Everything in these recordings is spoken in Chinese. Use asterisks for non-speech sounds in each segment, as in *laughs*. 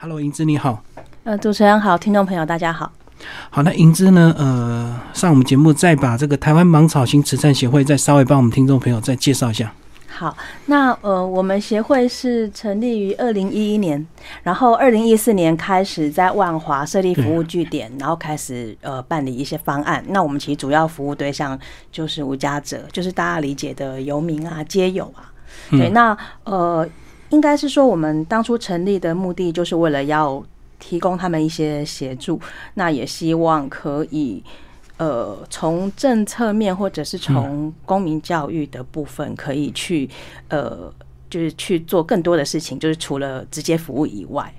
Hello，银之你好。呃，主持人好，听众朋友大家好。好，那银之呢？呃，上我们节目再把这个台湾芒草星慈善协会再稍微帮我们听众朋友再介绍一下。好，那呃，我们协会是成立于二零一一年，然后二零一四年开始在万华设立服务据点，然后开始呃办理一些方案。那我们其实主要服务对象就是无家者，就是大家理解的游民啊、街友啊。对，那呃。应该是说，我们当初成立的目的就是为了要提供他们一些协助，那也希望可以呃从政策面或者是从公民教育的部分，可以去呃就是去做更多的事情，就是除了直接服务以外，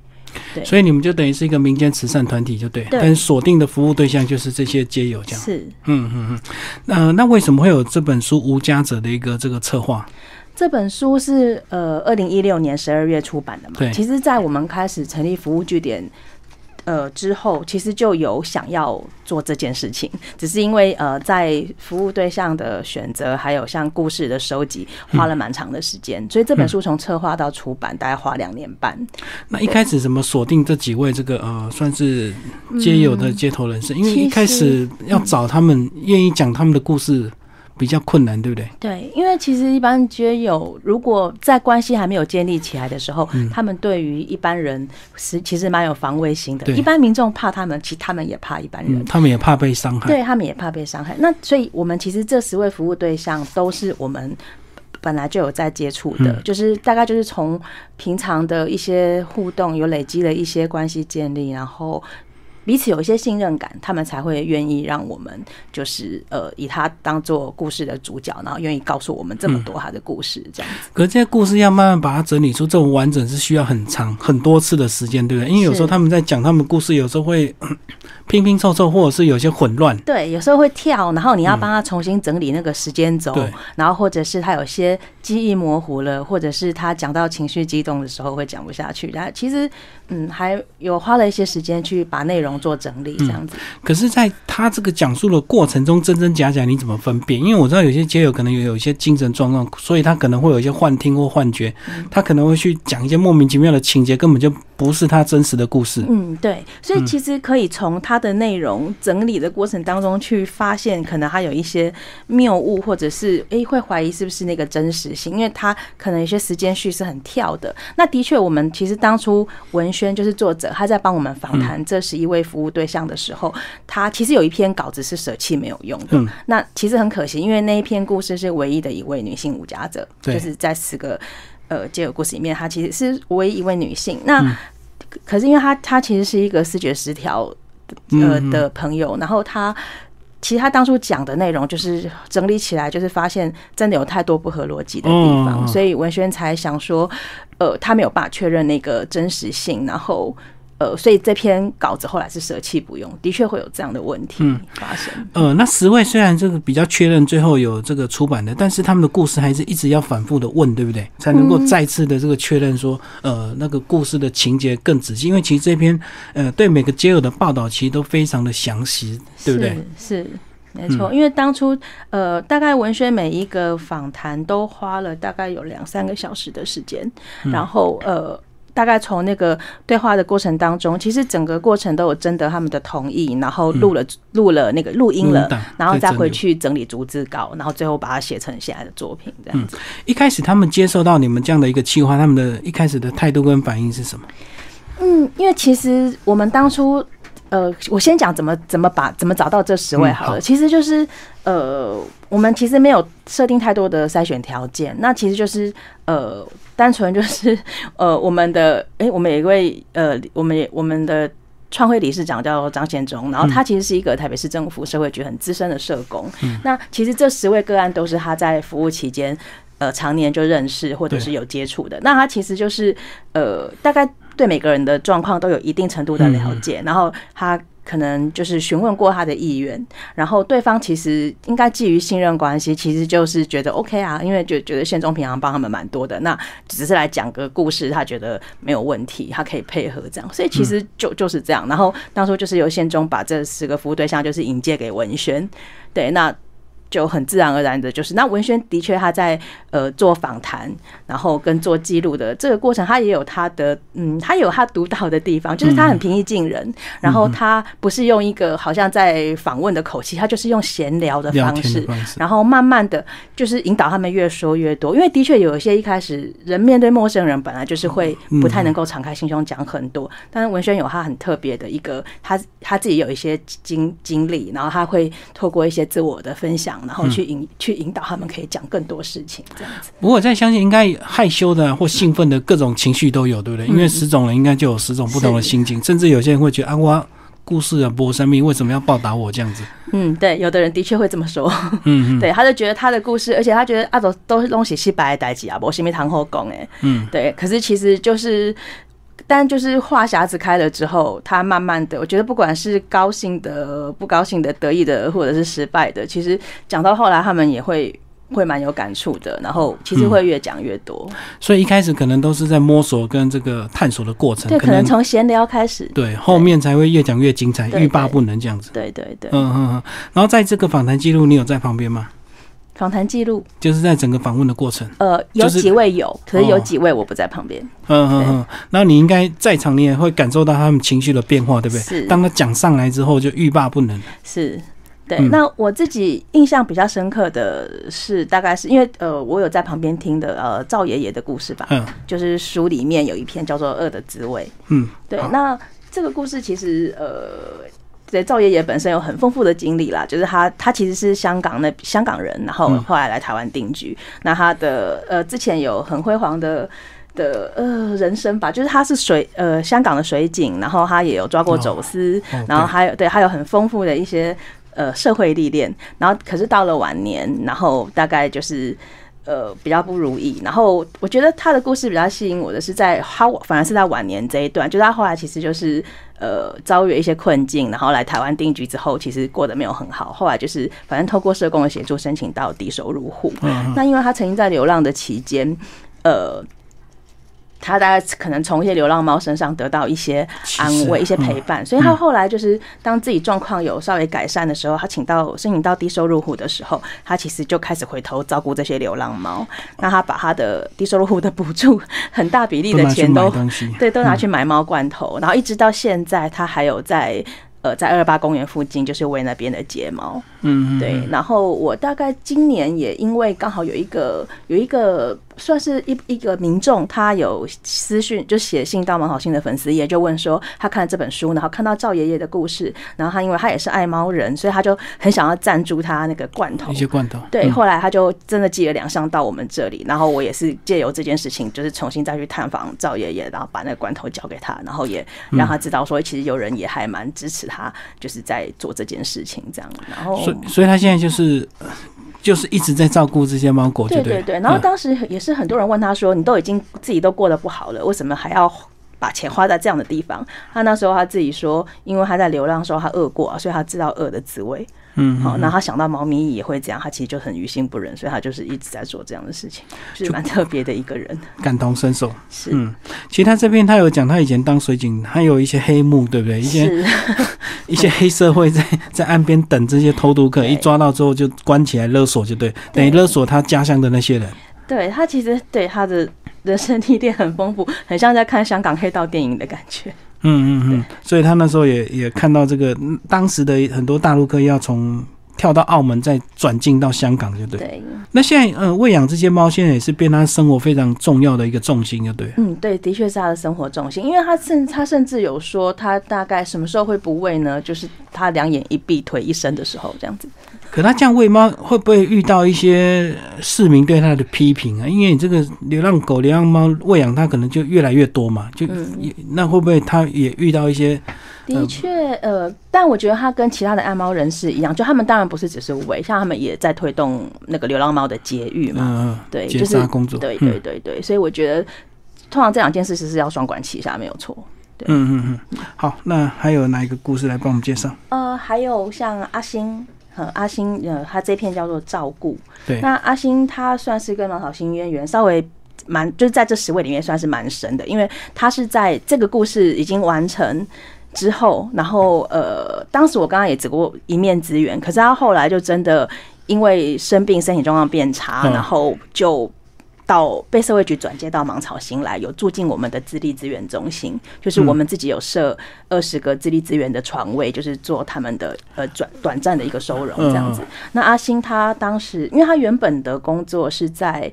对，所以你们就等于是一个民间慈善团体，就对，但锁定的服务对象就是这些街友，这样。是，嗯嗯嗯，那那为什么会有这本书《无家者》的一个这个策划？这本书是呃，二零一六年十二月出版的嘛？对。其实，在我们开始成立服务据点呃之后，其实就有想要做这件事情，只是因为呃，在服务对象的选择，还有像故事的收集，花了蛮长的时间，所以这本书从策划到出版，大概花两年半。那一开始怎么锁定这几位这个呃，算是街友的街头人士？因为一开始要找他们愿意讲他们的故事。比较困难，对不对？对，因为其实一般街友，如果在关系还没有建立起来的时候，他们对于一般人是其实蛮有防卫心的。一般民众怕他们，其实他们也怕一般人，他们也怕被伤害。对他们也怕被伤害。那所以，我们其实这十位服务对象都是我们本来就有在接触的，就是大概就是从平常的一些互动，有累积了一些关系建立，然后。彼此有一些信任感，他们才会愿意让我们就是呃以他当做故事的主角，然后愿意告诉我们这么多他的故事这样子。可这些故事要慢慢把它整理出这种完整，是需要很长很多次的时间，对不对？因为有时候他们在讲他们故事，有时候会拼拼凑凑，或者是有些混乱。对，有时候会跳，然后你要帮他重新整理那个时间轴，然后或者是他有些记忆模糊了，或者是他讲到情绪激动的时候会讲不下去。然后其实嗯，还有花了一些时间去把内容。做整理这样子，可是，在他这个讲述的过程中，真真假假你怎么分辨？因为我知道有些街友可能有有一些精神状况，所以他可能会有一些幻听或幻觉，他可能会去讲一些莫名其妙的情节，根本就不是他真实的故事。嗯，对，所以其实可以从他的内容整理的过程当中去发现，可能他有一些谬误，或者是诶会怀疑是不是那个真实性，因为他可能有些时间序是很跳的。那的确，我们其实当初文轩就是作者，他在帮我们访谈这十一位。服务对象的时候，他其实有一篇稿子是舍弃没有用的。那其实很可惜，因为那一篇故事是唯一的一位女性无家者，就是在十个呃接友故事里面，她其实是唯一一位女性。那可是因为她她其实是一个视觉失调呃的朋友，然后他其实他当初讲的内容就是整理起来，就是发现真的有太多不合逻辑的地方，所以文轩才想说，呃，他没有办法确认那个真实性，然后。呃，所以这篇稿子后来是舍弃不用，的确会有这样的问题发生。呃，那十位虽然这个比较确认最后有这个出版的，但是他们的故事还是一直要反复的问，对不对？才能够再次的这个确认说，呃，那个故事的情节更仔细。因为其实这篇呃对每个街友的报道其实都非常的详细，对不对？是没错，因为当初呃大概文轩每一个访谈都花了大概有两三个小时的时间，然后呃。大概从那个对话的过程当中，其实整个过程都有征得他们的同意，然后录了录了那个录音了，然后再回去整理逐字稿，然后最后把它写成现在的作品这样子。一开始他们接受到你们这样的一个计划，他们的一开始的态度跟反应是什么？嗯，因为其实我们当初。呃，我先讲怎么怎么把怎么找到这十位好了。其实就是呃，我们其实没有设定太多的筛选条件，那其实就是呃，单纯就是 *laughs* 呃，我们的哎，我们有一位呃，我们我们的创会理事长叫张宪忠，然后他其实是一个台北市政府社会局很资深的社工。嗯那其实这十位个案都是他在服务期间呃常年就认识或者是有接触的。那他其实就是呃，大概。对每个人的状况都有一定程度的了解，然后他可能就是询问过他的意愿，然后对方其实应该基于信任关系，其实就是觉得 OK 啊，因为就觉得宪中平常帮他们蛮多的，那只是来讲个故事，他觉得没有问题，他可以配合这样，所以其实就就是这样。然后当初就是由宪中把这四个服务对象就是引荐给文轩，对，那就很自然而然的，就是那文轩的确他在呃做访谈，然后跟做记录的这个过程，他也有他的嗯，他有他独到的地方，就是他很平易近人，然后他不是用一个好像在访问的口气，他就是用闲聊的方式，然后慢慢的就是引导他们越说越多，因为的确有一些一开始人面对陌生人本来就是会不太能够敞开心胸讲很多，但是文轩有他很特别的一个，他他自己有一些经经历，然后他会透过一些自我的分享。然后去引去引导他们，可以讲更多事情，这样子。不过我在相信，应该害羞的或兴奋的各种情绪都有，对不对？因为十种人应该就有十种不同的心境，甚至有些人会觉得啊，我故事啊，播生命为什么要报答我这样子？嗯，对，有的人的确会这么说。嗯，*laughs* 对，他就觉得他的故事，而且他觉得阿斗都是东西西白代际啊，我是没堂后讲哎。嗯，对。可是其实就是。但就是话匣子开了之后，他慢慢的，我觉得不管是高兴的、不高兴的、得意的，或者是失败的，其实讲到后来，他们也会会蛮有感触的。然后其实会越讲越多。所以一开始可能都是在摸索跟这个探索的过程。对，可能从闲聊开始。对，后面才会越讲越精彩，欲罢不能这样子。对对对。嗯嗯嗯。然后在这个访谈记录，你有在旁边吗？访谈记录就是在整个访问的过程。呃，有几位有，可是有几位我不在旁边。嗯嗯嗯。然后你应该在场，你也会感受到他们情绪的变化，对不对？是。当他讲上来之后，就欲罢不能。是。对。那我自己印象比较深刻的是，大概是因为呃，我有在旁边听的呃赵爷爷的故事吧。嗯。就是书里面有一篇叫做《恶的滋味》。嗯。对。那这个故事其实呃。对赵爷爷本身有很丰富的经历啦，就是他他其实是香港那香港人，然后后来来台湾定居。那他的呃之前有很辉煌的的呃人生吧，就是他是水呃香港的水警，然后他也有抓过走私，然后还有对还有很丰富的一些呃社会历练。然后可是到了晚年，然后大概就是呃比较不如意。然后我觉得他的故事比较吸引我的是在他反而是在晚年这一段，就是他后来其实就是。呃，遭遇一些困境，然后来台湾定居之后，其实过得没有很好。后来就是，反正透过社工的协助，申请到低收入户。那因为他曾经在流浪的期间，呃。他大概可能从一些流浪猫身上得到一些安慰、一些陪伴，所以他后来就是当自己状况有稍微改善的时候，他请到申请到低收入户的时候，他其实就开始回头照顾这些流浪猫。那他把他的低收入户的补助很大比例的钱都对都拿 *laughs* 去买猫罐头，然后一直到现在，他还有在。呃，在二八公园附近，就是喂那边的睫毛，嗯，对。然后我大概今年也因为刚好有一个有一个算是一一个民众，他有私讯就写信到蛮好心的粉丝页，就问说他看了这本书，然后看到赵爷爷的故事，然后他因为他也是爱猫人，所以他就很想要赞助他那个罐头，一些罐头。对，后来他就真的寄了两箱到我们这里，然后我也是借由这件事情，就是重新再去探访赵爷爷，然后把那个罐头交给他，然后也让他知道说，其实有人也还蛮支持。他就是在做这件事情，这样，然后，所以，所以他现在就是，就是一直在照顾这些猫狗，对对对。然后当时也是很多人问他说：“你都已经自己都过得不好了，为什么还要把钱花在这样的地方？”他那时候他自己说：“因为他在流浪的时候他饿过，所以他知道饿的滋味。”嗯，好，那他想到猫咪也会这样，他其实就很于心不忍，所以他就是一直在做这样的事情，就是蛮特别的一个人，感同身受。是，嗯，其实他这边他有讲，他以前当水警，还有一些黑幕，对不对？一些 *laughs* 一些黑社会在在岸边等这些偷渡客，一抓到之后就关起来勒索，就对，等于勒索他家乡的那些人。对他其实对他的人生历练很丰富，很像在看香港黑道电影的感觉。嗯嗯嗯，所以他那时候也也看到这个当时的很多大陆客要从跳到澳门再转进到香港，就对。对。那现在呃，喂养这些猫现在也是变他生活非常重要的一个重心，就对。嗯，对，的确是他的生活重心，因为他甚他甚至有说他大概什么时候会不喂呢？就是他两眼一闭腿一伸的时候，这样子。可他这样喂猫，会不会遇到一些市民对他的批评啊？因为你这个流浪狗、流浪猫喂养，它可能就越来越多嘛，就那会不会他也遇到一些？的确，呃，但我觉得他跟其他的爱猫人士一样，就他们当然不是只是喂，像他们也在推动那个流浪猫的节育嘛，嗯对，就是工作，对对对对，所以我觉得通常这两件事是是要双管齐下，没有错。嗯嗯嗯，好，那还有哪一个故事来帮我们介绍？呃，还有像阿星。阿星，呃，他这篇叫做照顾。对，那阿星他算是跟芒草星渊源稍微蛮，就是在这十位里面算是蛮深的，因为他是在这个故事已经完成之后，然后呃，当时我刚刚也只过一面之缘，可是他后来就真的因为生病身体状况变差，嗯然后就。到被社会局转接到芒草新来，有住进我们的自立资源中心，就是我们自己有设二十个自立资源的床位，就是做他们的呃短短暂的一个收容这样子。那阿星他当时，因为他原本的工作是在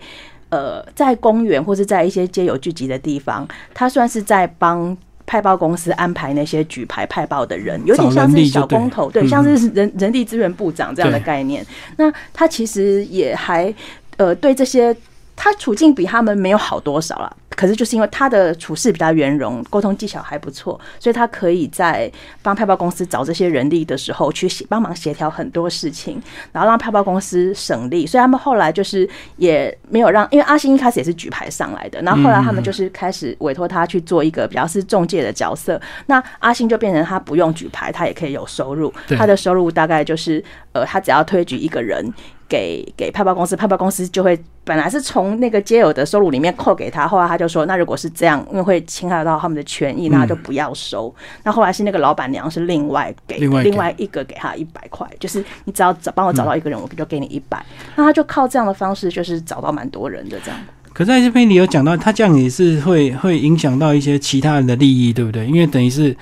呃在公园或是在一些街友聚集的地方，他算是在帮。派报公司安排那些举牌派报的人，有点像是小工头，对，嗯像是人人力资源部长这样的概念。那他其实也还呃对这些。他处境比他们没有好多少啦，可是就是因为他的处事比较圆融，沟通技巧还不错，所以他可以在帮派报公司找这些人力的时候去协帮忙协调很多事情，然后让派报公司省力。所以他们后来就是也没有让，因为阿星一开始也是举牌上来的，然后后来他们就是开始委托他去做一个比较是中介的角色。那阿星就变成他不用举牌，他也可以有收入，他的收入大概就是呃，他只要推举一个人。给给派报公司，派报公司就会本来是从那个接友的收入里面扣给他，后来他就说，那如果是这样，因为会侵害到他们的权益，那就不要收。那后来是那个老板娘是另外给另外给另外一个给他一百块，就是你只要找帮我找到一个人，我就给你一百。那他就靠这样的方式，就是找到蛮多人的这样。可在这边你有讲到，他这样也是会会影响到一些其他人的利益，对不对？因为等于是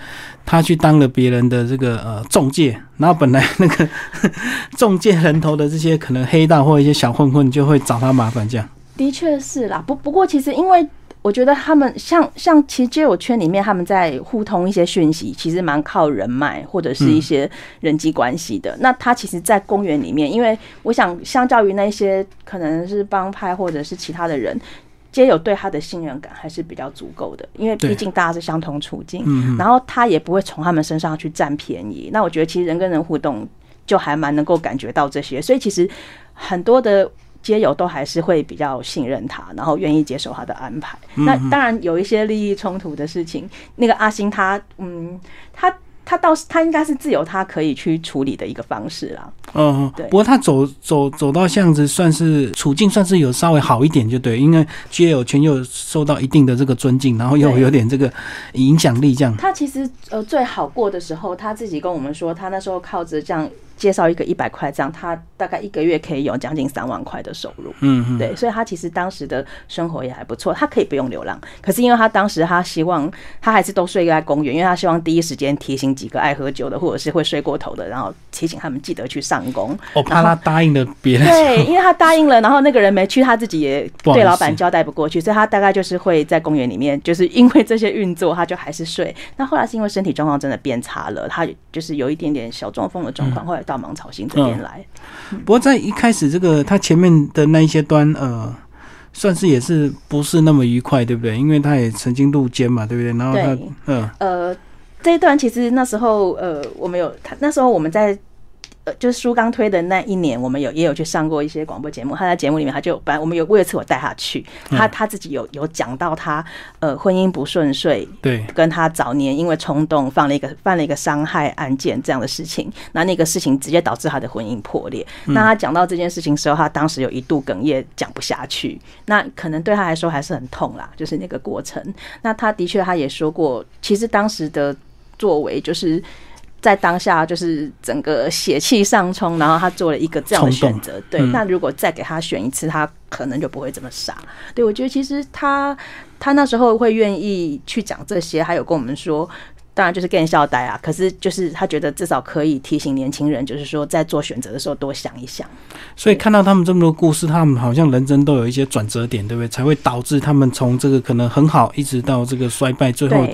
他去当了别人的这个呃中介，然后本来那个 *laughs* 中介人头的这些可能黑道或一些小混混就会找他麻烦，这样。的确是啦，不不过其实因为我觉得他们像像其实街友圈里面他们在互通一些讯息，其实蛮靠人脉或者是一些人际关系的。那他其实，在公园里面，因为我想相较于那些可能是帮派或者是其他的人。街友对他的信任感还是比较足够的，因为毕竟大家是相同处境，嗯然后他也不会从他们身上去占便宜。那我觉得其实人跟人互动就还蛮能够感觉到这些，所以其实很多的街友都还是会比较信任他，然后愿意接受他的安排。那当然有一些利益冲突的事情，那个阿星他嗯他。他倒是，他应该是自由他可以去处理的一个方式啦。嗯，对不过他走走走到巷子，算是处境算是有稍微好一点，就对，因为街友圈又受到一定的这个尊敬，然后又有点这个影响力，这样。他其实呃最好过的时候，他自己跟我们说，他那时候靠着这样介绍一个一百块这样，他大概一个月可以有将近三万块的收入。嗯嗯，对，所以他其实当时的生活也还不错，他可以不用流浪。可是因为他当时他希望他还是都睡在公园，因为他希望第一时间提醒几个爱喝酒的或者是会睡过头的，然后提醒他们记得去上工。我怕他答应了别人。对，因为他答应了，然后那个人没去，他自己也对老板交代不过去，所以他大概就是会在公园里面，就是因为这些运作，他就还是睡。那后来是因为身体状况真的变差了，他就是有一点点小中风的状况，后来到芒草星这边来。不过在一开始这个他前面的那一些端，呃，算是也是不是那么愉快，对不对？因为他也曾经入监嘛，对不对？然后他对，嗯呃，这一段其实那时候，呃，我们有他那时候我们在。呃，就是书刚推的那一年，我们有也有去上过一些广播节目。他在节目里面，他就本来我们有过一次我带他去，他他自己有有讲到他呃婚姻不顺遂，对，跟他早年因为冲动犯了一个犯了一个伤害案件这样的事情，那那个事情直接导致他的婚姻破裂。那他讲到这件事情的时候，他当时有一度哽咽，讲不下去。那可能对他来说还是很痛啦，就是那个过程。那他的确他也说过，其实当时的作为就是。在当下，就是整个血气上冲，然后他做了一个这样的选择。对，嗯那如果再给他选一次，他可能就不会这么傻。对我觉得，其实他他那时候会愿意去讲这些，还有跟我们说，当然就是更笑呆啊。可是就是他觉得至少可以提醒年轻人，就是说在做选择的时候多想一想。所以看到他们这么多故事，他们好像人生都有一些转折点，对不对？才会导致他们从这个可能很好，一直到这个衰败，最后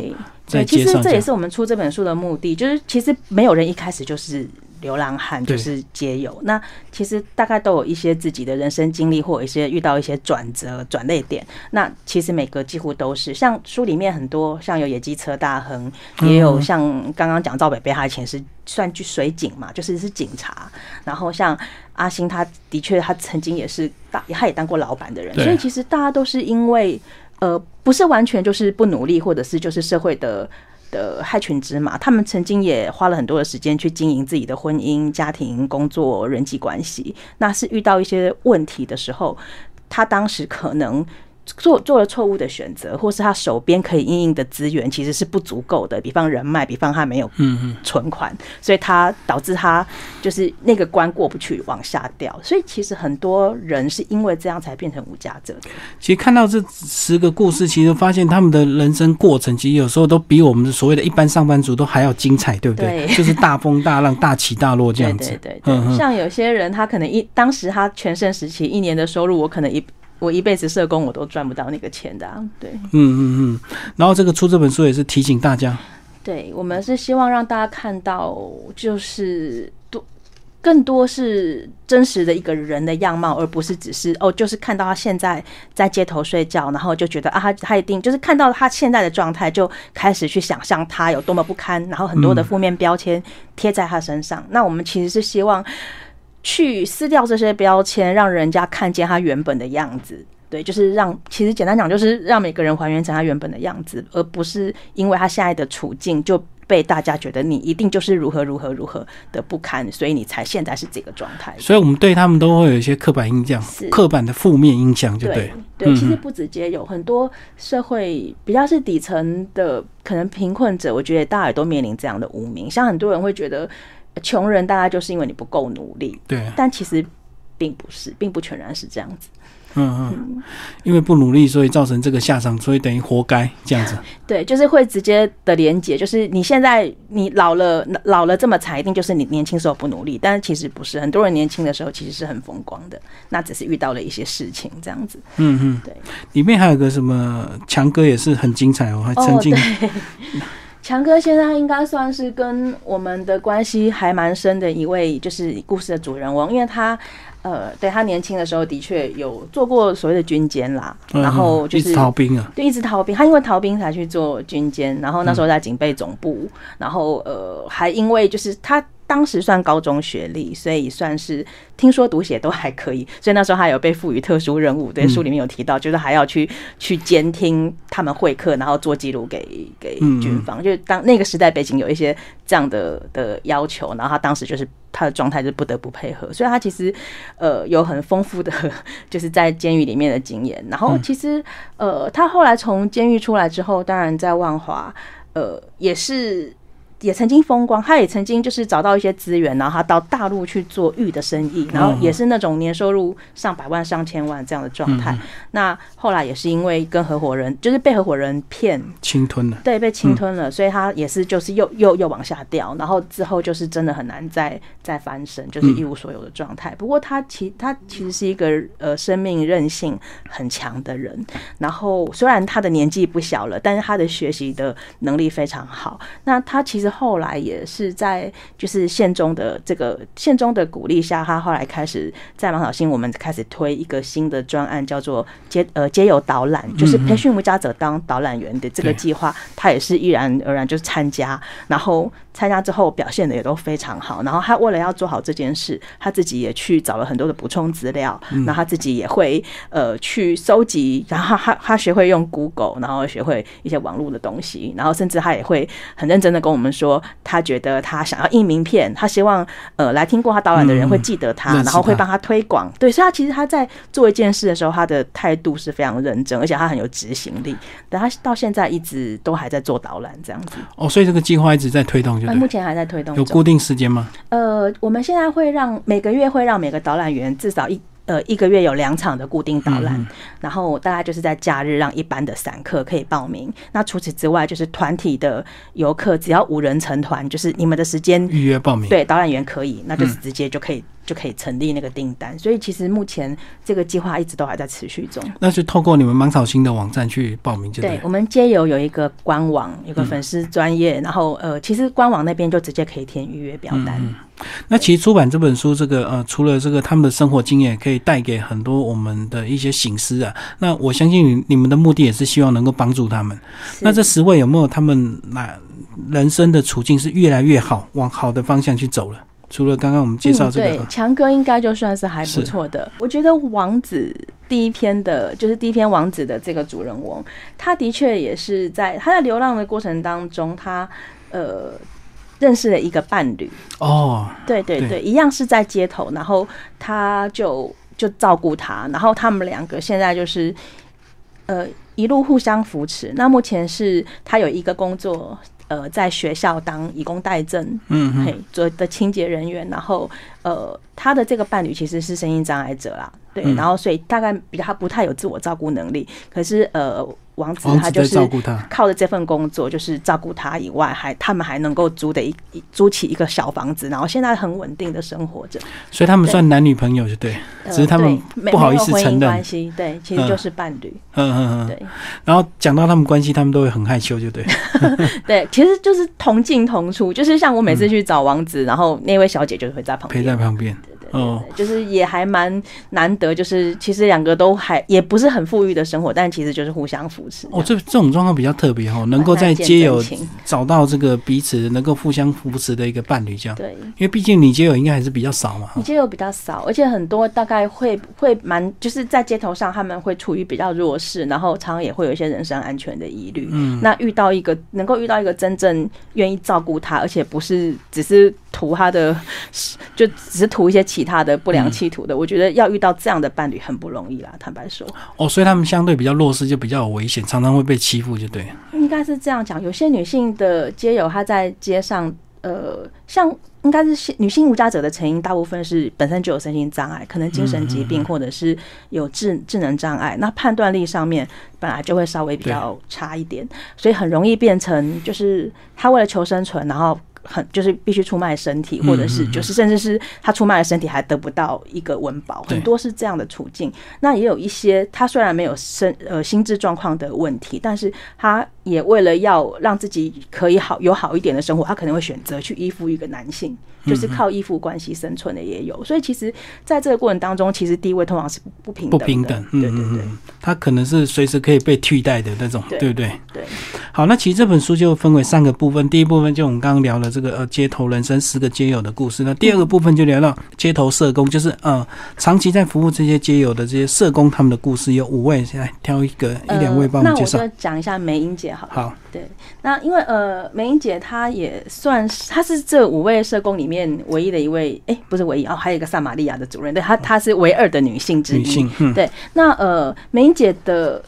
对其。实这也是我们出这本书的目的，就是其实没有人一开始就是流浪汉，就是街友。那其实大概都有一些自己的人生经历，或者一些遇到一些转折、转捩点。那其实每个几乎都是，像书里面很多，像有野鸡车大亨，也有像刚刚讲赵北北，他以前是算去水警嘛，就是是警察。然后像阿星，他的确他曾经也是大，他也当过老板的人，所以其实大家都是因为。呃，不是完全就是不努力，或者是就是社会的的害群之马。他们曾经也花了很多的时间去经营自己的婚姻、家庭、工作、人际关系。那是遇到一些问题的时候，他当时可能做做了错误的选择，或是他手边可以应应的资源其实是不足够的，比方人脉，比方他没有嗯嗯，存款，所以他导致他就是那个关过不去，往下掉。所以其实很多人是因为这样才变成无家者。其实看到这十个故事，其实发现他们的人生过程，其实有时候都比我们所谓的一般上班族都还要精彩，对不对？对就是大风大浪、大起大落这样子。对对像有些人他可能一当时他全盛时期一年的收入，我可能一我一辈子社工我都赚不到那个钱的、啊。对，嗯嗯嗯。然后这个出这本书也是提醒大家，对我们是希望让大家看到，就是多更多是真实的一个人的样貌，而不是只是哦，就是看到他现在在街头睡觉，然后就觉得啊，他他一定就是看到他现在的状态，就开始去想象他有多么不堪，然后很多的负面标签贴在他身上。那我们其实是希望去撕掉这些标签，让人家看见他原本的样子。对，就是让，其实简单讲，就是让每个人还原成他原本的样子，而不是因为他现在的处境就被大家觉得你一定就是如何如何如何的不堪，所以你才现在是这个状态。所以我们对他们都会有一些刻板印象、刻板的负面印象，就对对。对，嗯其实不止街有很多社会比较是底层的，可能贫困者，我觉得大家也都面临这样的污名。像很多人会觉得，呃穷人大概就是因为你不够努力，对，但其实并不是，并不全然是这样子。嗯嗯，因为不努力，所以造成这个下场，所以等于活该这样子。*laughs* 对，就是会直接的连结，就是你现在你老了，老了这么惨，一定就是你年轻时候不努力，但是其实不是，很多人年轻的时候其实是很风光的，那只是遇到了一些事情这样子。嗯嗯，对。里面还有个什么强哥也是很精彩哦，还曾经、*laughs* 强哥现在应该算是跟我们的关系还蛮深的一位，就是故事的主人翁，因为他。呃，对他年轻的时候的确有做过所谓的军监啦，嗯然后就是逃兵啊，对，一直逃兵。他因为逃兵才去做军监，然后那时候在警备总部，然后呃，还因为就是他当时算高中学历，所以算是听说读写都还可以，所以那时候他有被赋予特殊任务。对，书里面有提到，就是还要去去监听他们会客，然后做记录给给军方。就是当那个时代背景有一些这样的的要求，然后他当时就是。他的状态就不得不配合，所以他其实呃有很丰富的 *laughs* 就是在监狱里面的经验。然后其实呃他后来从监狱出来之后，当然在万华呃也是。也曾经风光，他也曾经就是找到一些资源，然后他到大陆去做玉的生意，然后也是那种年收入上百万、上千万这样的状态。那后来也是因为跟合伙人，就是被合伙人骗侵吞了，对，被侵吞了，所以他也是就是又又又往下掉，然后之后就是真的很难再再翻身，就是一无所有的状态。不过他其他其实是一个呃生命韧性很强的人，然后虽然他的年纪不小了，但是他的学习的能力非常好。那他其实。后来也是在就是县中的这个县中的鼓励下，他后来开始在芒草星，我们开始推一个新的专案，叫做街呃街游导览，就是培训无家者当导览员的这个计划，他也是毅然而然就是参加，然后参加之后表现的也都非常好。然后他为了要做好这件事，他自己也去找了很多的补充资料，然后他自己也会呃去收集，然后他他学会用 Google，然后学会一些网络的东西，然后甚至他也会很认真的跟我们。说他觉得他想要印名片，他希望呃来听过他导览的人会记得他，然后会帮他推广。对，所以他其实他在做一件事的时候，他的态度是非常认真，而且他很有执行力。但他到现在一直都还在做导览这样子。哦，所以这个计划一直在推动，就目前还在推动。有固定时间吗？呃，我们现在会让每个月会让每个导览员至少一。呃，一个月有两场的固定导览，然后大概就是在假日让一般的散客可以报名。那除此之外，就是团体的游客，只要五人成团，就是你们的时间预约报名，对导览员可以，那就是直接就可以就可以成立那个订单。所以其实目前这个计划一直都还在持续中。那就透过你们芒草星的网站去报名就对。我们街友有一个官网，有个粉丝专业，然后呃，其实官网那边就直接可以填预约表单。那其实出版这本书，这个呃，除了这个他们的生活经验，可以带给很多我们的一些醒思啊。那我相信你你们的目的也是希望能够帮助他们。那这十位有没有他们那人生的处境是越来越好，往好的方向去走了？除了刚刚我们介绍这个，对强哥应该就算是还不错的。我觉得王子第一篇的，就是第一篇王子的这个主人翁，他的确也是在他在流浪的过程当中，他呃。认识了一个伴侣哦，对对对，一样是在街头，然后他就就照顾他，然后他们两个现在就是呃一路互相扶持。那目前是他有一个工作。呃，在学校当以工代赈，嗯嘿，做的清洁人员，然后呃，他的这个伴侣其实是身心障碍者啦，对，嗯然后所以大概比较不太有自我照顾能力，可是呃，王子他就是照顾他，靠着这份工作，就是照顾他以外，还他们还能够租的一一租起一个小房子，然后现在很稳定的生活着。所以他们算男女朋友就对，呃只是他们不好意思承认姻关系，对，其实就是伴侣，嗯嗯嗯。对然后讲到他们关系，他们都会很害羞，就对。*laughs* 对，其实就是同进同出，就是像我每次去找王子，然后那位小姐就会在旁边陪在旁边。哦，就是也还蛮难得，就是其实两个都还也不是很富裕的生活，但其实就是互相扶持。哦，这这种状况比较特别哦，能够在见街友情找到这个彼此能够互相扶持的一个伴侣，这样。对，因为毕竟你街友应该还是比较少嘛。你街友比较少，而且很多大概会会蛮就是在街头上他们会处于比较弱势，然后常常也会有一些人身安全的疑虑。嗯，那遇到一个能够遇到一个真正愿意照顾他，而且不是只是图他的，就只是图一些其他的不良企图的，我觉得要遇到这样的伴侣很不容易啦。坦白说，哦，所以他们相对比较弱势，就比较有危险，常常会被欺负，就对。应该是这样讲。有些女性的街友，她在街上，呃，像应该是女性无家者的成因，大部分是本身就有身心障碍，可能精神疾病或者是有智智能障碍，那判断力上面本来就会稍微比较差一点，所以很容易变成就是她为了求生存，然后。很就是必须出卖身体，或者是就是甚至是他出卖了身体还得不到一个温饱，很多是这样的处境。那也有一些他虽然没有身呃心智状况的问题，但是他也为了要让自己可以好有好一点的生活，他可能会选择去依附一个男性，就是靠依附关系生存的也有。所以其实在这个过程当中，其实地位通常是不不平等的，不平等，嗯对对对嗯嗯，他可能是随时可以被替代的那种，对对不对？对。好，那其实这本书就分为三个部分，第一部分就我们刚刚聊了这个呃街头人生十个街友的故事，那第二个部分就聊到街头社工，就是呃长期在服务这些街友的这些社工他们的故事，有五位，来挑一个一两位帮我呃、那我们介绍。就讲一下梅英姐好了。好，对，那因为呃，梅英姐她也算是，她是这五位社工里面唯一的一位，哎、不是唯一哦，还有一个撒玛利亚的主任，对，她她是唯二的女性之一。女性，嗯，对，那呃，梅英姐的。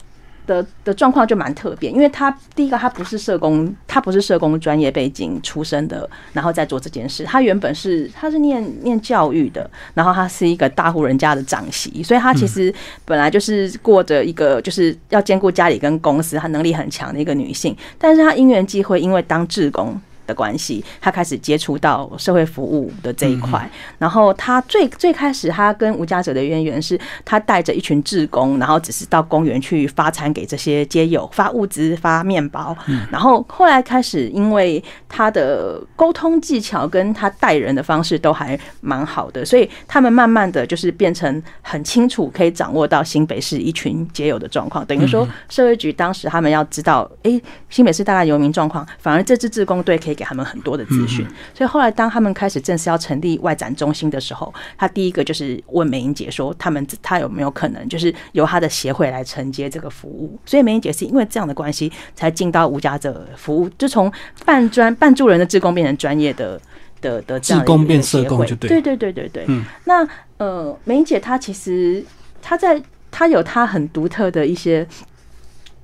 的的状况就蛮特别，因为他第一个他不是社工，他不是社工专业背景出身的，然后再做这件事。他原本是他是念念教育的，然后他是一个大户人家的长媳，所以她其实本来就是过着一个就是要兼顾家里跟公司，她能力很强的一个女性。但是她因缘际会，因为当志工。的关系，他开始接触到社会服务的这一块。然后他最最开始，他跟无家者的渊源是，他带着一群志工，然后只是到公园去发餐给这些街友，发物资、发面包。然后后来开始，因为他的沟通技巧跟他带人的方式都还蛮好的，所以他们慢慢的就是变成很清楚，可以掌握到新北市一群街友的状况。等于说，社会局当时他们要知道，诶，新北市大概游民状况，反而这支志工队可以。给他们很多的资讯，所以后来当他们开始正式要成立外展中心的时候，他第一个就是问梅英姐说，他们他有没有可能就是由他的协会来承接这个服务？所以梅英姐是因为这样的关系才进到无家者服务，就从半专半助人的志工变成专业的的的这样志工变社工就对，对对对对对。嗯，那呃，梅英姐她其实她在她有她很独特的一些。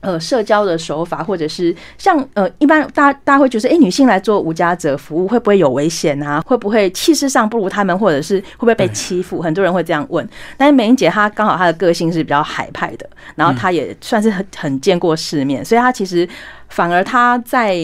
呃，社交的手法，或者是像呃，一般大家大家会觉得，哎、欸，女性来做无家者服务会不会有危险啊？会不会气势上不如他们，或者是会不会被欺负？很多人会这样问。但是美英姐她刚好她的个性是比较海派的，然后她也算是很很见过世面，所以她其实反而她在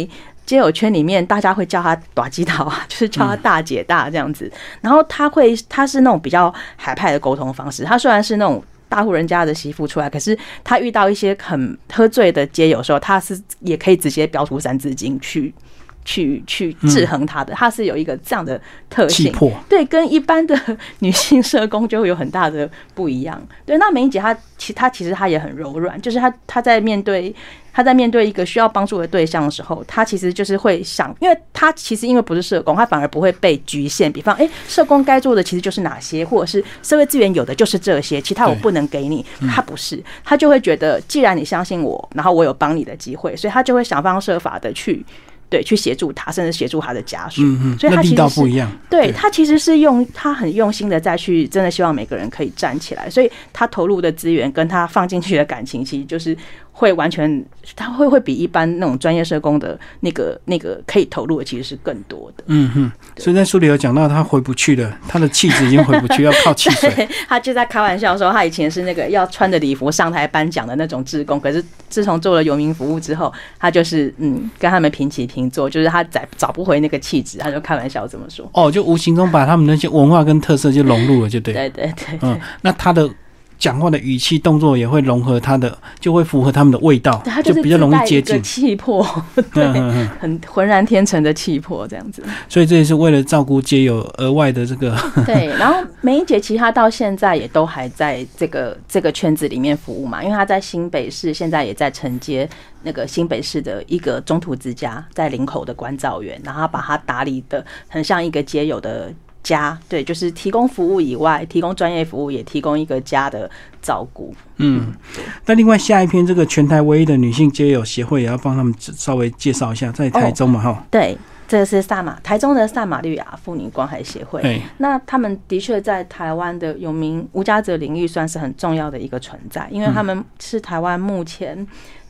街友圈里面，大家会叫她短鸡桃啊，*laughs* 就是叫她大姐大这样子。然后她会，她是那种比较海派的沟通方式。她虽然是那种。大户人家的媳妇出来，可是她遇到一些很喝醉的街友时候，她是也可以直接标出三字经去去去制衡他的，他是有一个这样的特性，对，跟一般的女性社工就会有很大的不一样。对，那梅英姐她其她其实她也很柔软，就是她她在面对她在面对一个需要帮助的对象的时候，她其实就是会想，因为她其实因为不是社工，她反而不会被局限。比方，哎、欸，社工该做的其实就是哪些，或者是社会资源有的就是这些，其他我不能给你。她不是，她就会觉得，既然你相信我，然后我有帮你的机会，所以她就会想方设法的去。对，去协助他，甚至协助他的家属。嗯嗯，所以他其实不一样。对他其实是用他很用心的再去，真的希望每个人可以站起来。所以他投入的资源跟他放进去的感情，其实就是会完全，他会会比一般那种专业社工的那个那个可以投入的其实是更多的。嗯哼，所以在书里有讲到，他回不去了，他的气质已经回不去，要靠 *laughs* 汽水。他就在开玩笑说，他以前是那个要穿着礼服上台颁奖的那种职工，可是自从做了游民服务之后，他就是嗯，跟他们平起平坐，就是他找找不回那个气质，他就开玩笑这么说。哦，就无形中把他们那些文化跟特色就融入了，就对。对对对，嗯，那他的。讲话的语气、动作也会融合他的，就会符合他们的味道，就比较容易接近气魄，*laughs* 对，很浑然天成的气魄这样子。所以这也是为了照顾街友额外的这个。对，*laughs* 然后梅英姐其实她到现在也都还在这个这个圈子里面服务嘛，因为她在新北市现在也在承接那个新北市的一个中途之家，在林口的关照员，然后把它打理的很像一个街友的。家对，就是提供服务以外，提供专业服务，也提供一个家的照顾。嗯，那另外下一篇这个全台唯一的女性街友协会也要帮他们稍微介绍一下，在台中嘛哈。对，这个是萨马台中的萨马利亚妇女关怀协会。那他们的确在台湾的有名无家者领域算是很重要的一个存在，因为他们是台湾目前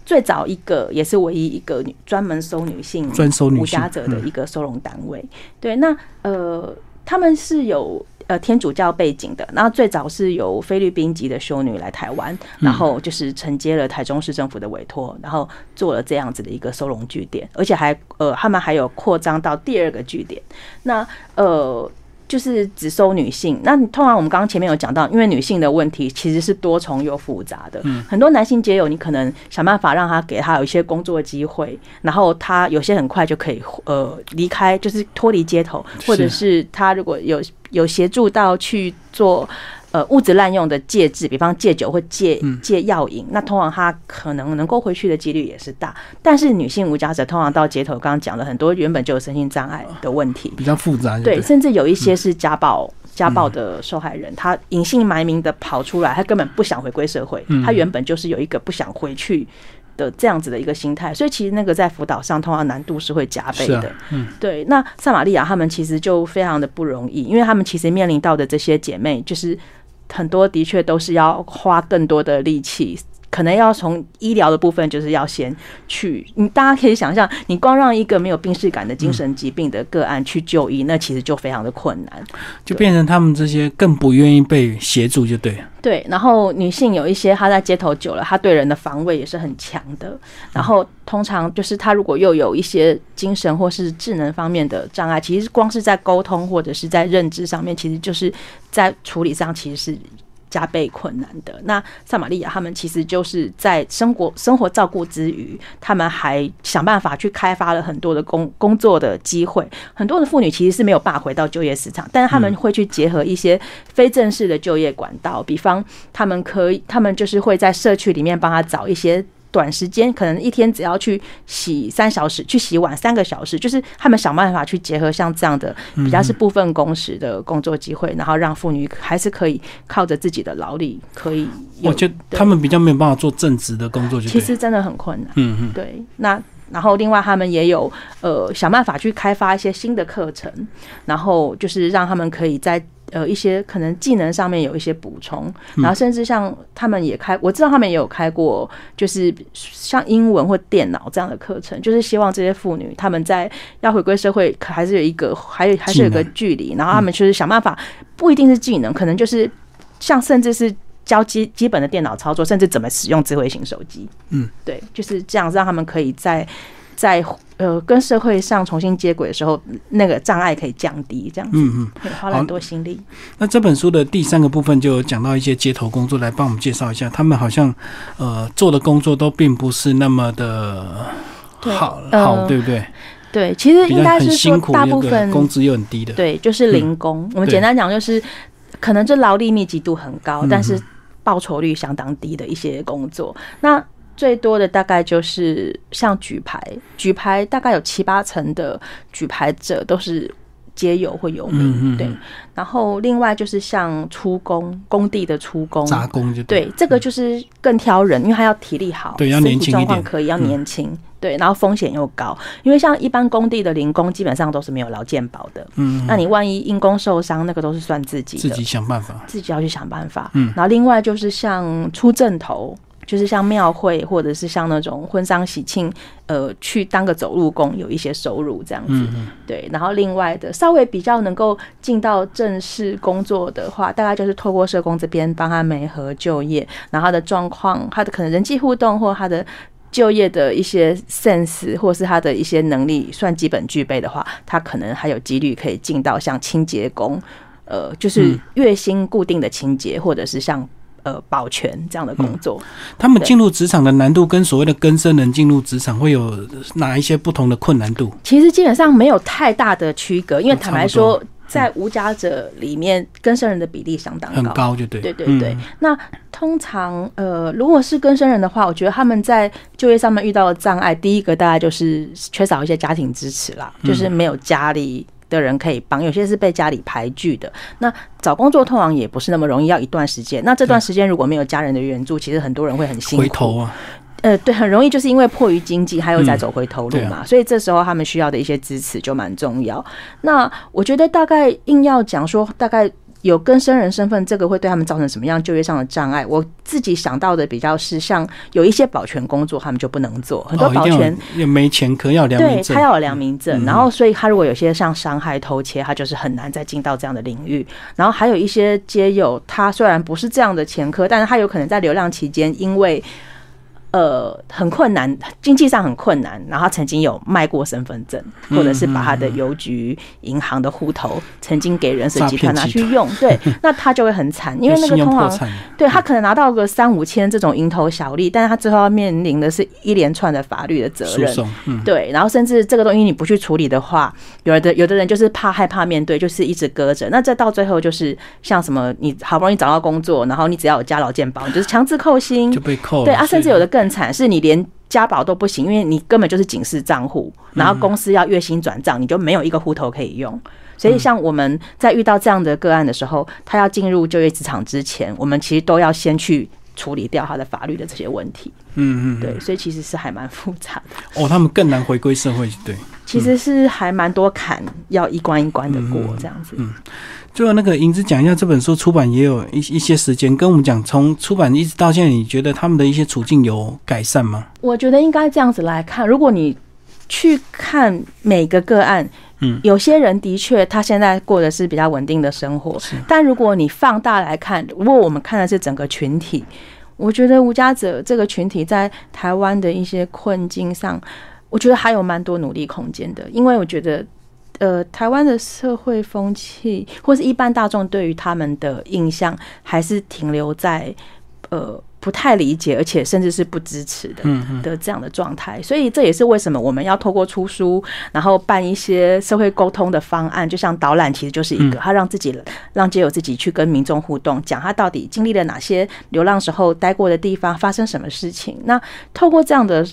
最早一个，也是唯一一个专门收女性专收无家者的一个收容单位。对，那呃。他们是有呃天主教背景的，然后最早是由菲律宾籍的修女来台湾，然后就是承接了台中市政府的委托，然后做了这样子的一个收容据点，而且还呃他们还有扩张到第二个据点，那呃。就是只收女性，那你通常我们刚刚前面有讲到，因为女性的问题其实是多重又复杂的。嗯，很多男性街友，你可能想办法让他给他有一些工作机会，然后他有些很快就可以呃离开，就是脱离街头，或者是他如果有有协助到去做。呃，物质滥用的戒治，比方戒酒或戒戒药瘾，那通常他可能能够回去的几率也是大。但是女性无家者通常到街头，刚刚讲了很多原本就有身心障碍的问题，比较复杂。对，甚至有一些是家暴家暴的受害人，他隐姓埋名的跑出来，他根本不想回归社会，他原本就是有一个不想回去的这样子的一个心态，所以其实那个在辅导上通常难度是会加倍的。嗯，对。那萨玛利亚他们其实就非常的不容易，因为他们其实面临到的这些姐妹就是。很多的确都是要花更多的力气。可能要从医疗的部分，就是要先去。你大家可以想象，你光让一个没有病逝感的精神疾病的个案去就医，那其实就非常的困难，就变成他们这些更不愿意被协助，就对。对，然后女性有一些她在街头久了，她对人的防卫也是很强的。然后通常就是她如果又有一些精神或是智能方面的障碍，其实光是在沟通或者是在认知上面，其实就是在处理上其实是。加倍困难的那萨玛利亚，他们其实就是在生活生活照顾之余，他们还想办法去开发了很多的工工作的机会。很多的妇女其实是没有办法回到就业市场，但是他们会去结合一些非正式的就业管道，比方他们可以，他们就是会在社区里面帮他找一些。短时间可能一天只要去洗三小时，去洗碗三个小时，就是他们想办法去结合像这样的比较是部分工时的工作机会，然后让妇女还是可以靠着自己的劳力可以。我觉得他们比较没有办法做正职的工作，其实真的很困难。嗯嗯，对。那然后另外他们也有呃想办法去开发一些新的课程，然后就是让他们可以在。呃，一些可能技能上面有一些补充，然后甚至像他们也开，我知道他们也有开过，就是像英文或电脑这样的课程，就是希望这些妇女他们在要回归社会，可还是有一个，还有还是有个距离，然后他们就是想办法，不一定是技能，可能就是像甚至是教基基本的电脑操作，甚至怎么使用智慧型手机，嗯，对，就是这样，让他们可以在。在呃跟社会上重新接轨的时候，那个障碍可以降低，这样子，嗯嗯，花了很多心力。那这本书的第三个部分就讲到一些街头工作，来帮我们介绍一下，他们好像呃做的工作都并不是那么的好好，对不对？对，其实应该是说大部分工资又很低的，对，就是零工。我们简单讲就是，可能这劳力密集度很高，但是报酬率相当低的一些工作。那最多的大概就是像举牌，举牌大概有七八成的举牌者都是皆有或有名，对。然后另外就是像出工工地的出工杂工就对，这个就是更挑人，因为他要体力好，对，要年轻状况可以要年轻，对，然后风险又高，因为像一般工地的零工基本上都是没有劳健保的，嗯，那你万一因工受伤，那个都是算自己自己想办法，自己要去想办法，嗯。然后另外就是像出正头。就是像庙会或者是像那种婚丧喜庆，呃，去当个走路工有一些收入这样子。嗯对，然后另外的稍微比较能够进到正式工作的话，大概就是透过社工这边帮他媒合就业，然后他的状况，他的可能人际互动或他的。就业的一些 sense，或是他的一些能力算基本具备的话，他可能还有几率可以进到像清洁工，呃，就是月薪固定的清洁，或者是像呃保全这样的工作。他们进入职场的难度跟所谓的更生人进入职场会有哪一些不同的困难度？其实基本上没有太大的区隔，因为哦坦白说，在无家者里面，更生人的比例相当很高，就对。对对对，嗯那通常呃，如果是更生人的话，我觉得他们在就业上面遇到的障碍，第一个大概就是缺少一些家庭支持啦，嗯就是没有家里。的人可以帮，有些是被家里排拒的。那找工作通常也不是那么容易，要一段时间。那这段时间如果没有家人的援助，其实很多人会很辛苦。回头啊，呃，对，很容易就是因为迫于经济，还有再嗯走回头路对嘛，所以这时候他们需要的一些支持就蛮重要。那我觉得大概硬要讲说，大概有更生人身份，这个会对他们造成什么样就业上的障碍？我自己想到的比较是，像有一些保全工作，他们就不能做，很多保全。要也没前科要良民证对他。要有良民证，嗯然后所以他如果有些像伤害、偷窃，他就是很难再进到这样的领域。然后还有一些街友，他虽然不是这样的前科，但是他有可能在流浪期间，因为呃很困难，经济上很困难，然后他曾经有卖过身份证，或者是把他的邮局、银行的户头曾经给人蛇集团拿去用，对，那他就会很惨，*laughs* 因为那个通常，对他可能拿到个三五千这种蝇头小利，但是他最后要面临的是一连串的法律的责任。对，然后甚至这个东西你不去处理的话，有的有的人就是怕害怕面对，就是一直搁着。那这到最后就是像什么，你好不容易找到工作，然后你只要有加劳健保，你就是强制扣薪就。被扣。对啊，甚至有的的更惨，是你连家保都不行，因为你根本就是警示账户，然后公司要月薪转账，你就没有一个户头可以用。所以，像我们在遇到这样的个案的时候，他要进入就业职场之前，我们其实都要先去处理掉他的法律的这些问题。嗯嗯，对，所以其实是还蛮复杂的。哦，他们更难回归社会，对。其实是还蛮多坎要一关一关的过嗯这样子。嗯最后那个银子讲一下，这本书出版也有一一些时间，跟我们讲从出版一直到现在，你觉得他们的一些处境有改善吗？我觉得应该这样子来看，如果你去看每个个案，嗯，有些人的确他现在过的是比较稳定的生活，但如果你放大来看，如果我们看的是整个群体，我觉得无家者这个群体在台湾的一些困境上，我觉得还有蛮多努力空间的，因为我觉得。呃，台湾的社会风气，或是一般大众对于他们的印象，还是停留在呃不太理解，而且甚至是不支持的。的这样的状态，所以这也是为什么我们要透过出书，然后办一些社会沟通的方案，就像导览，其实就是一个，他让自己让街友自己去跟民众互动，讲他到底经历了哪些流浪时候待过的地方，发生什么事情。那透过这样的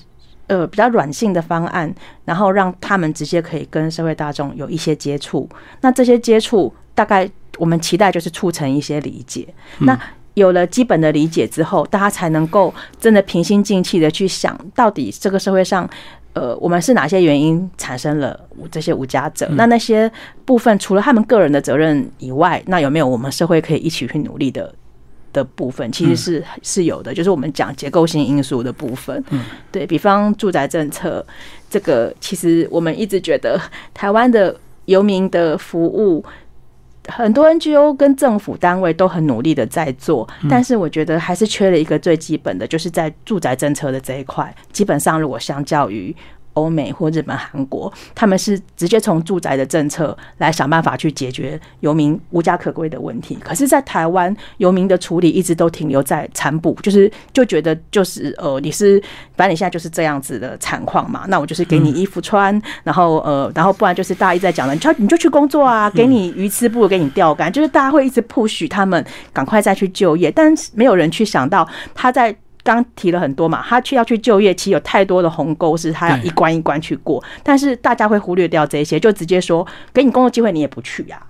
呃比较软性的方案，然后让他们直接可以跟社会大众有一些接触，那这些接触大概我们期待就是促成一些理解。那有了基本的理解之后，大家才能够真的平心静气的去想，到底这个社会上，呃，我们是哪些原因产生了这些无家者？那那些部分除了他们个人的责任以外，那有没有我们社会可以一起去努力的？的部分其实是是有的，就是我们讲结构性因素的部分，嗯，对比方住宅政策，这个其实我们一直觉得台湾的游民的服务。很多 NGO 跟政府单位都很努力的在做，但是我觉得还是缺了一个最基本的，就是在住宅政策的这一块。基本上，如果相较于欧美或日本、韩国，他们是直接从住宅的政策来想办法去解决游民无家可归的问题。可是，在台湾，游民的处理一直都停留在残补，就是就觉得就是呃，你是反正你现在就是这样子的惨况嘛，那我就是给你衣服穿，然后呃，然后不然就是大一直在讲的，你就你就去工作啊，给你鱼吃不如给你钓竿，就是大家会一直 push 他们赶快再去就业，但是没有人去想到他在。刚提了很多嘛，他去要去就业，其实有太多的鸿沟是他要一关一关去过，但是大家会忽略掉这些，就直接说给你工作机会你也不去呀、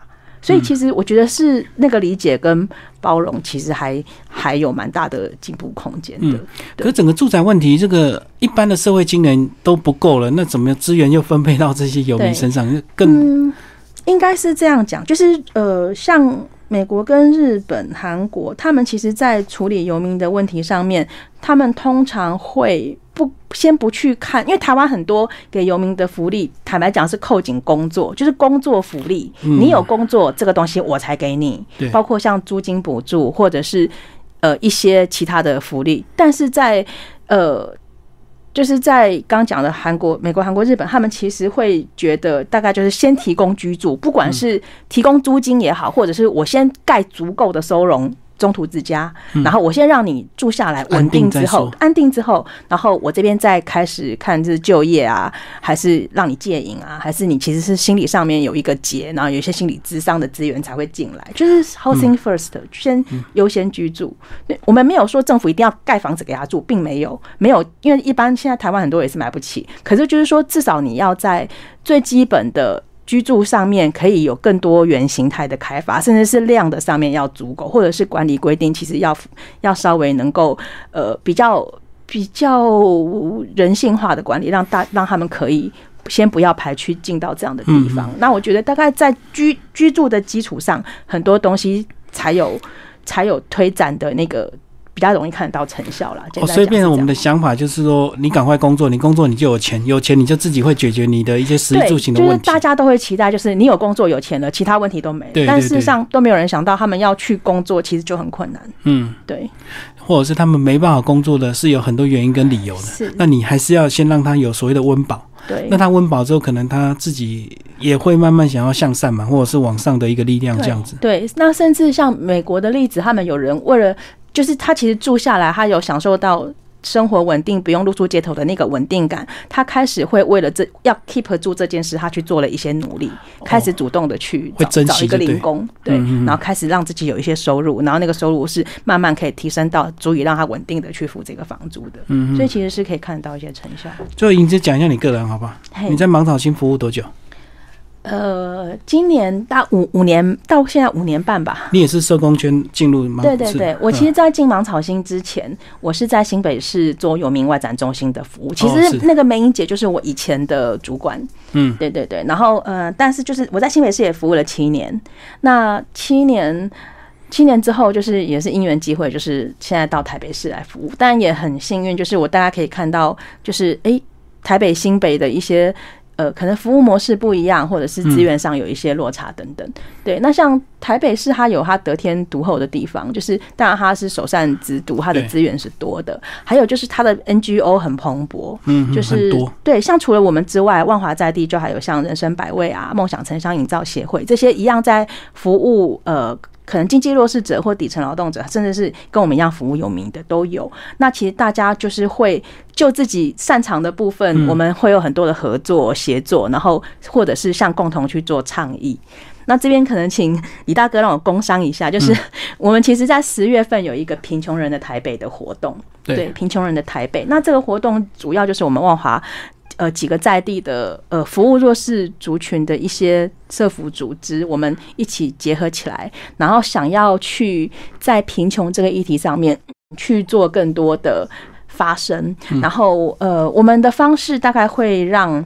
所以其实我觉得是那个理解跟包容，其实还还有蛮大的进步空间的。可是整个住宅问题，这个一般的社会金人都不够了，那怎么资源又分配到这些游民身上？更嗯，应该是这样讲，就是呃，像美国跟日本、韩国，他们其实在处理游民的问题上面，他们通常会不先不去看，因为台湾很多给游民的福利，坦白讲是扣紧工作，就是工作福利，你有工作这个东西我才给你，对。包括像租金补助或者是呃一些其他的福利，但是在呃。就是在刚刚讲的韩国、美国、韩国、日本，他们其实会觉得大概就是先提供居住，不管是提供租金也好，或者是我先盖足够的收容。中途之家，然后我先让你住下来，稳定之后，安定之后，然后我这边再开始看是就业啊，还是让你戒瘾啊，还是你其实是心理上面有一个结，然后有一些心理智商的资源才会进来，就是 housing first，先优先居住。我们没有说政府一定要盖房子给他住，并没有，没有，因为一般现在台湾很多也是买不起，可是就是说至少你要在最基本的。居住上面可以有更多元形态的开发，甚至是量的上面要足够，或者是管理规定其实要要稍微能够呃比较比较人性化的管理，让大让他们可以先不要排区进到这样的地方。那我觉得大概在居居住的基础上，很多东西才有才有推展的那个。比较容易看得到成效啦。哦，所以变成我们的想法就是说，你赶快工作，你工作你就有钱，有钱你就自己会解决你的一些食衣住行的问题。就是大家都会期待，就是你有工作有钱了，其他问题都没了。但事实上都没有人想到，他们要去工作其实就很困难。嗯，对。或者是他们没办法工作的是有很多原因跟理由的。是。那你还是要先让他有所谓的温饱。对。那他温饱之后，可能他自己也会慢慢想要向善嘛，或者是往上的一个力量这样子。对。那甚至像美国的例子，他们有人为了。就是他其实住下来，他有享受到生活稳定，不用露宿街头的那个稳定感。他开始会为了这要 keep 住这件事，他去做了一些努力，开始主动的去找找一个零工，对，然后开始让自己有一些收入，然后那个收入是慢慢可以提升到足以让他稳定的去付这个房租的。嗯，所以其实是可以看到一些成效。最后，莹姐讲一下你个人好不好？你在芒草星服务多久？呃，今年大五五年到现在五年半吧。你也是社工圈进入吗？对对对，我其实，在进芒草星之前，我是在新北市做有名外展中心的服务。其实那个梅英姐就是我以前的主管。嗯，对对对。然后呃，但是就是我在新北市也服务了七年。那七年七年之后，就是也是因缘机会，就是现在到台北市来服务。但也很幸运，就是我大家可以看到，就是哎，台北新北的一些。呃，可能服务模式不一样，或者是资源上有一些落差等等。对，那像台北市，它有它得天独厚的地方，就是当然它是首善之都，它的资源是多的。还有就是它的 NGO 很蓬勃，嗯，就是对，像除了我们之外，万华在地就还有像人生百味啊、梦想城乡营造协会这些一样在服务呃。可能经济弱势者或底层劳动者，甚至是跟我们一样服务有名的都有。那其实大家就是会就自己擅长的部分，我们会有很多的合作协作，然后或者是像共同去做倡议。那这边可能请李大哥让我工商一下，就是 *laughs* 我们其实，在十月份有一个贫穷人的台北的活动，对贫穷人的台北。那这个活动主要就是我们万华。呃，几个在地的呃服务弱势族群的一些社服组织，我们一起结合起来，然后想要去在贫穷这个议题上面去做更多的发声。然后呃，我们的方式大概会让，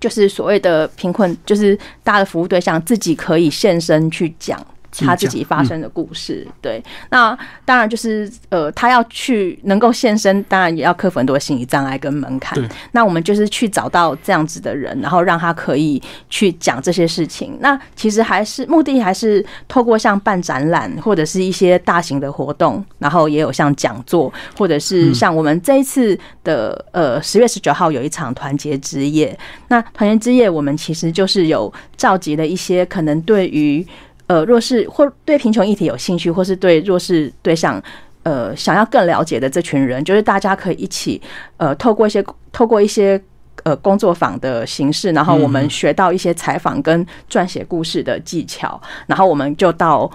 就是所谓的贫困，就是大家的服务对象自己可以现身去讲。他自己发生的故事，对，那当然就是呃，他要去能够现身，当然也要克服很多心理障碍跟门槛。那我们就是去找到这样子的人，然后让他可以去讲这些事情。那其实还是目的还是透过像办展览或者是一些大型的活动，然后也有像讲座，或者是像我们这一次的呃十月十九号有一场团结之夜。那团结之夜，我们其实就是有召集了一些可能对于。呃，弱势或对贫穷议题有兴趣，或是对弱势对象，呃，想要更了解的这群人，就是大家可以一起，呃，透过一些透过一些呃工作坊的形式，然后我们学到一些采访跟撰写故事的技巧，然后我们就到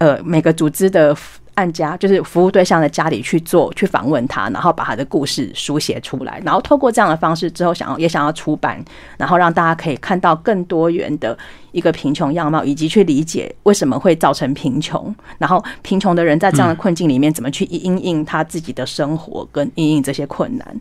呃每个组织的。按家就是服务对象的家里去做，去访问他，然后把他的故事书写出来，然后透过这样的方式之后，想要也想要出版，然后让大家可以看到更多元的一个贫穷样貌，以及去理解为什么会造成贫穷，然后贫穷的人在这样的困境里面怎么去应应他自己的生活跟应应这些困难。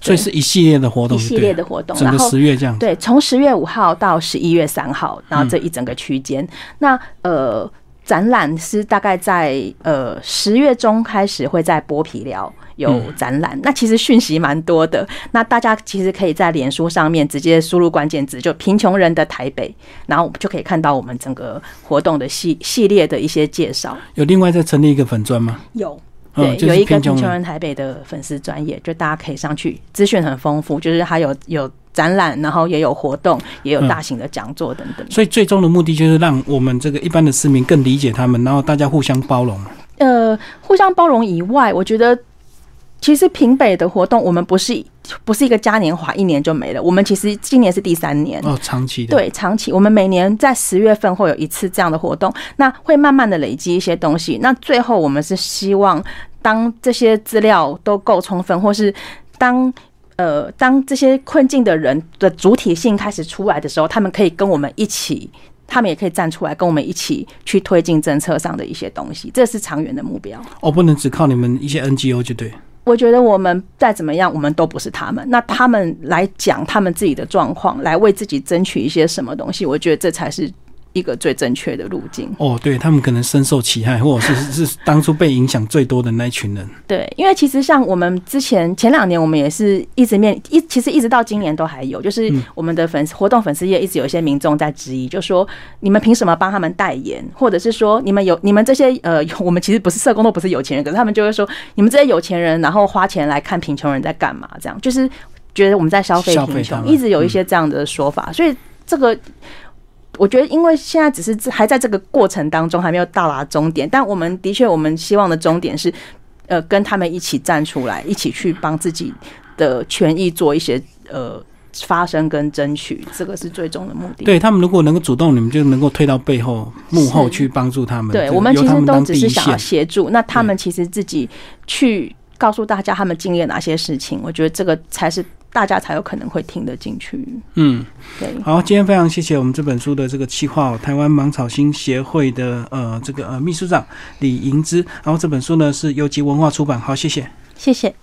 所以是一系列的活动，一系列的活动，整个十月这样。对，从十月五号到十一月三号，然后这一整个区间，那呃。展览是大概在呃十月中开始会在剥皮寮有展览，那其实讯息蛮多的。那大家其实可以在脸书上面直接输入关键字，就“贫穷人的台北”，然后就可以看到我们整个活动的系系列的一些介绍。有另外再成立一个粉砖吗？有。对，有一个贫穷人台北的粉丝专业，就大家可以上去，资讯很丰富，就是还有有展览，然后也有活动，也有大型的讲座等等。所以最终的目的就是让我们这个一般的市民更理解他们，然后大家互相包容。呃，互相包容以外，我觉得其实平北的活动，我们不是。不是一个嘉年华，一年就没了。我们其实今年是第三年哦，长期的对长期。我们每年在十月份会有一次这样的活动，那会慢慢的累积一些东西。那最后我们是希望，当这些资料都够充分，或是当呃当这些困境的人的主体性开始出来的时候，他们可以跟我们一起，他们也可以站出来跟我们一起去推进政策上的一些东西。这是长远的目标。哦，不能只靠你们一些 NGO 就对。我觉得我们再怎么样，我们都不是他们。那他们来讲他们自己的状况，来为自己争取一些什么东西，我觉得这才是。一个最正确的路径哦，对他们可能深受其害，或者是 *laughs* 是当初被影响最多的那一群人。对，因为其实像我们之前前两年，我们也是一直面一，其实一直到今年都还有，就是我们的粉丝活动粉丝页一直有一些民众在质疑，就说你们凭什么帮他们代言，或者是说你们有你们这些呃，*laughs* 我们其实不是社工，都不是有钱人，可是他们就会说你们这些有钱人，然后花钱来看贫穷人在干嘛？这样就是觉得我们在消费贫穷，一直有一些这样的说法，所以这个。我觉得，因为现在只是还在这个过程当中，还没有到达终点。但我们的确，我们希望的终点是，呃，跟他们一起站出来，一起去帮自己的权益做一些呃发声跟争取，这个是最终的目的。对他们，如果能够主动，你们就能够推到背后幕后去帮助他们。对我们其实都只是想要协助，那他们其实自己去告诉大家他们经历了哪些事情，我觉得这个才是。大家才有可能会听得进去。嗯，对。好，今天非常谢谢我们这本书的这个企划，台湾芒草心协会的呃这个呃秘书长李银之。然后这本书呢是由集文化出版。好，谢谢，谢谢。